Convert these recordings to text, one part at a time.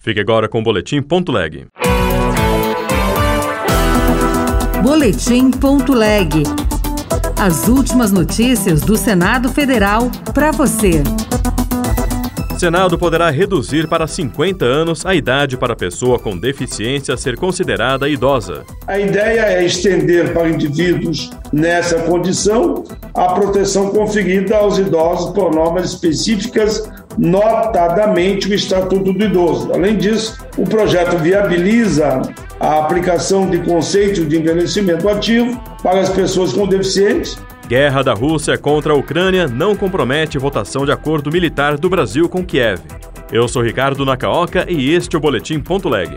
Fique agora com o Boletim Ponto Leg. Boletim Ponto Leg. As últimas notícias do Senado Federal para você. Senado poderá reduzir para 50 anos a idade para a pessoa com deficiência ser considerada idosa. A ideia é estender para indivíduos nessa condição a proteção conferida aos idosos por normas específicas, notadamente o Estatuto do Idoso. Além disso, o projeto viabiliza a aplicação de conceitos de envelhecimento ativo para as pessoas com deficiência Guerra da Rússia contra a Ucrânia não compromete votação de acordo militar do Brasil com Kiev. Eu sou Ricardo Nakaoka e este é o Boletim Ponto Leg.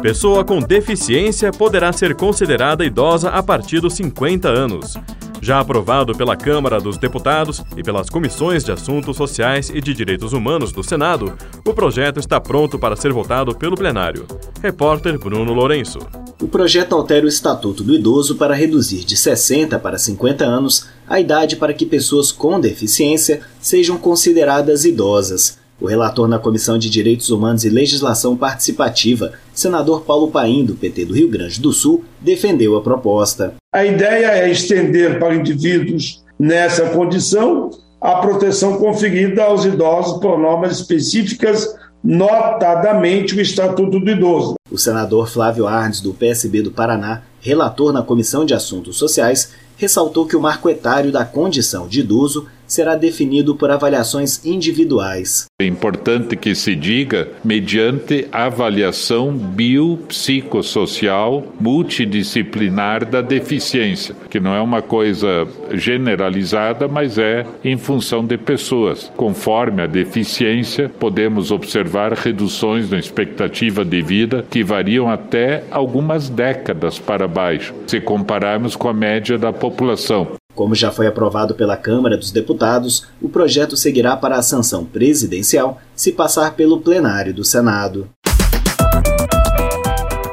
Pessoa com deficiência poderá ser considerada idosa a partir dos 50 anos. Já aprovado pela Câmara dos Deputados e pelas Comissões de Assuntos Sociais e de Direitos Humanos do Senado, o projeto está pronto para ser votado pelo plenário. Repórter Bruno Lourenço. O projeto altera o Estatuto do Idoso para reduzir de 60 para 50 anos a idade para que pessoas com deficiência sejam consideradas idosas. O relator na Comissão de Direitos Humanos e Legislação Participativa, senador Paulo Paim, do PT do Rio Grande do Sul, defendeu a proposta. A ideia é estender para indivíduos nessa condição a proteção conferida aos idosos por normas específicas notadamente o Estatuto do Idoso. O senador Flávio Arnes, do PSB do Paraná, relator na Comissão de Assuntos Sociais, ressaltou que o marco etário da condição de idoso será definido por avaliações individuais. É importante que se diga mediante avaliação biopsicossocial multidisciplinar da deficiência, que não é uma coisa generalizada, mas é em função de pessoas. Conforme a deficiência, podemos observar reduções na expectativa de vida que variam até algumas décadas para baixo, se compararmos com a média da população. Como já foi aprovado pela Câmara dos Deputados, o projeto seguirá para a sanção presidencial se passar pelo plenário do Senado.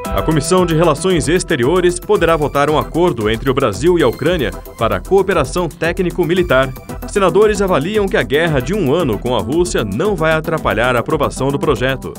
A Comissão de Relações Exteriores poderá votar um acordo entre o Brasil e a Ucrânia para cooperação técnico-militar. Senadores avaliam que a guerra de um ano com a Rússia não vai atrapalhar a aprovação do projeto.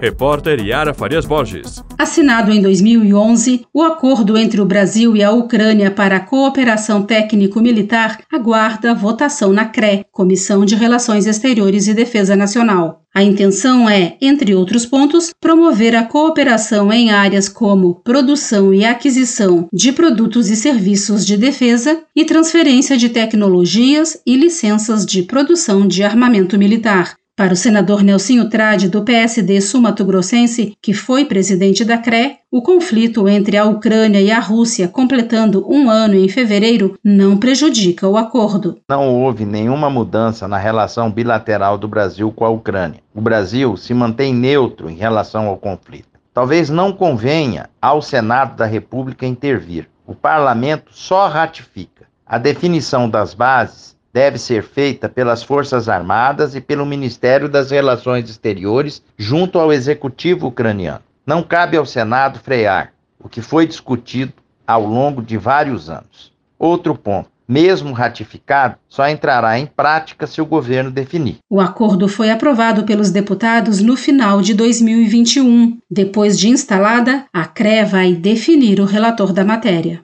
Repórter Yara Farias Borges. Assinado em 2011, o acordo entre o Brasil e a Ucrânia para a cooperação técnico-militar aguarda votação na CRE, Comissão de Relações Exteriores e Defesa Nacional. A intenção é, entre outros pontos, promover a cooperação em áreas como produção e aquisição de produtos e serviços de defesa e transferência de tecnologias e licenças de produção de armamento militar. Para o senador Nelsinho Trade, do PSD sul-mato-grossense, que foi presidente da CRE, o conflito entre a Ucrânia e a Rússia, completando um ano em fevereiro, não prejudica o acordo. Não houve nenhuma mudança na relação bilateral do Brasil com a Ucrânia. O Brasil se mantém neutro em relação ao conflito. Talvez não convenha ao Senado da República intervir. O parlamento só ratifica. A definição das bases deve ser feita pelas Forças Armadas e pelo Ministério das Relações Exteriores, junto ao Executivo ucraniano. Não cabe ao Senado frear o que foi discutido ao longo de vários anos. Outro ponto. Mesmo ratificado, só entrará em prática se o governo definir. O acordo foi aprovado pelos deputados no final de 2021. Depois de instalada, a CRE vai definir o relator da matéria.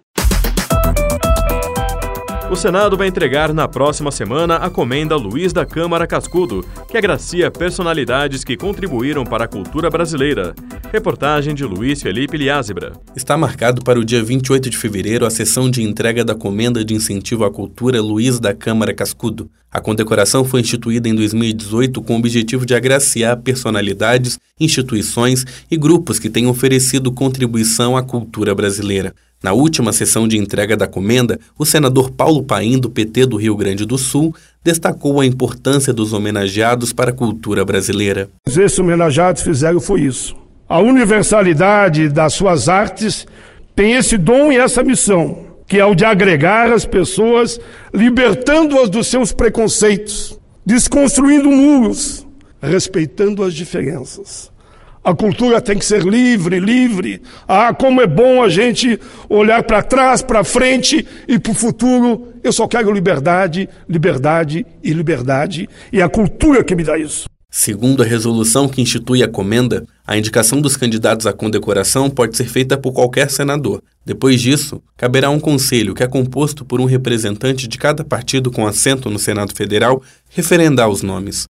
O Senado vai entregar na próxima semana a comenda Luiz da Câmara Cascudo, que agracia personalidades que contribuíram para a cultura brasileira. Reportagem de Luiz Felipe Liázebra. Está marcado para o dia 28 de fevereiro a sessão de entrega da comenda de incentivo à cultura Luiz da Câmara Cascudo. A condecoração foi instituída em 2018 com o objetivo de agraciar personalidades, instituições e grupos que têm oferecido contribuição à cultura brasileira. Na última sessão de entrega da comenda, o senador Paulo Paim, do PT do Rio Grande do Sul, destacou a importância dos homenageados para a cultura brasileira. Esses homenageados fizeram foi isso. A universalidade das suas artes tem esse dom e essa missão, que é o de agregar as pessoas, libertando-as dos seus preconceitos, desconstruindo muros, respeitando as diferenças. A cultura tem que ser livre, livre. Ah, como é bom a gente olhar para trás, para frente e para o futuro. Eu só quero liberdade, liberdade e liberdade. E a cultura que me dá isso. Segundo a resolução que institui a comenda, a indicação dos candidatos à condecoração pode ser feita por qualquer senador. Depois disso, caberá um conselho, que é composto por um representante de cada partido com assento no Senado Federal, referendar os nomes.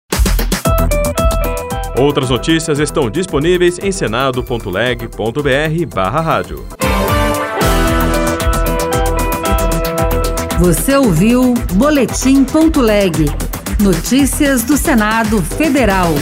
Outras notícias estão disponíveis em senado.leg.br/rádio. Você ouviu Boletim.leg. Notícias do Senado Federal.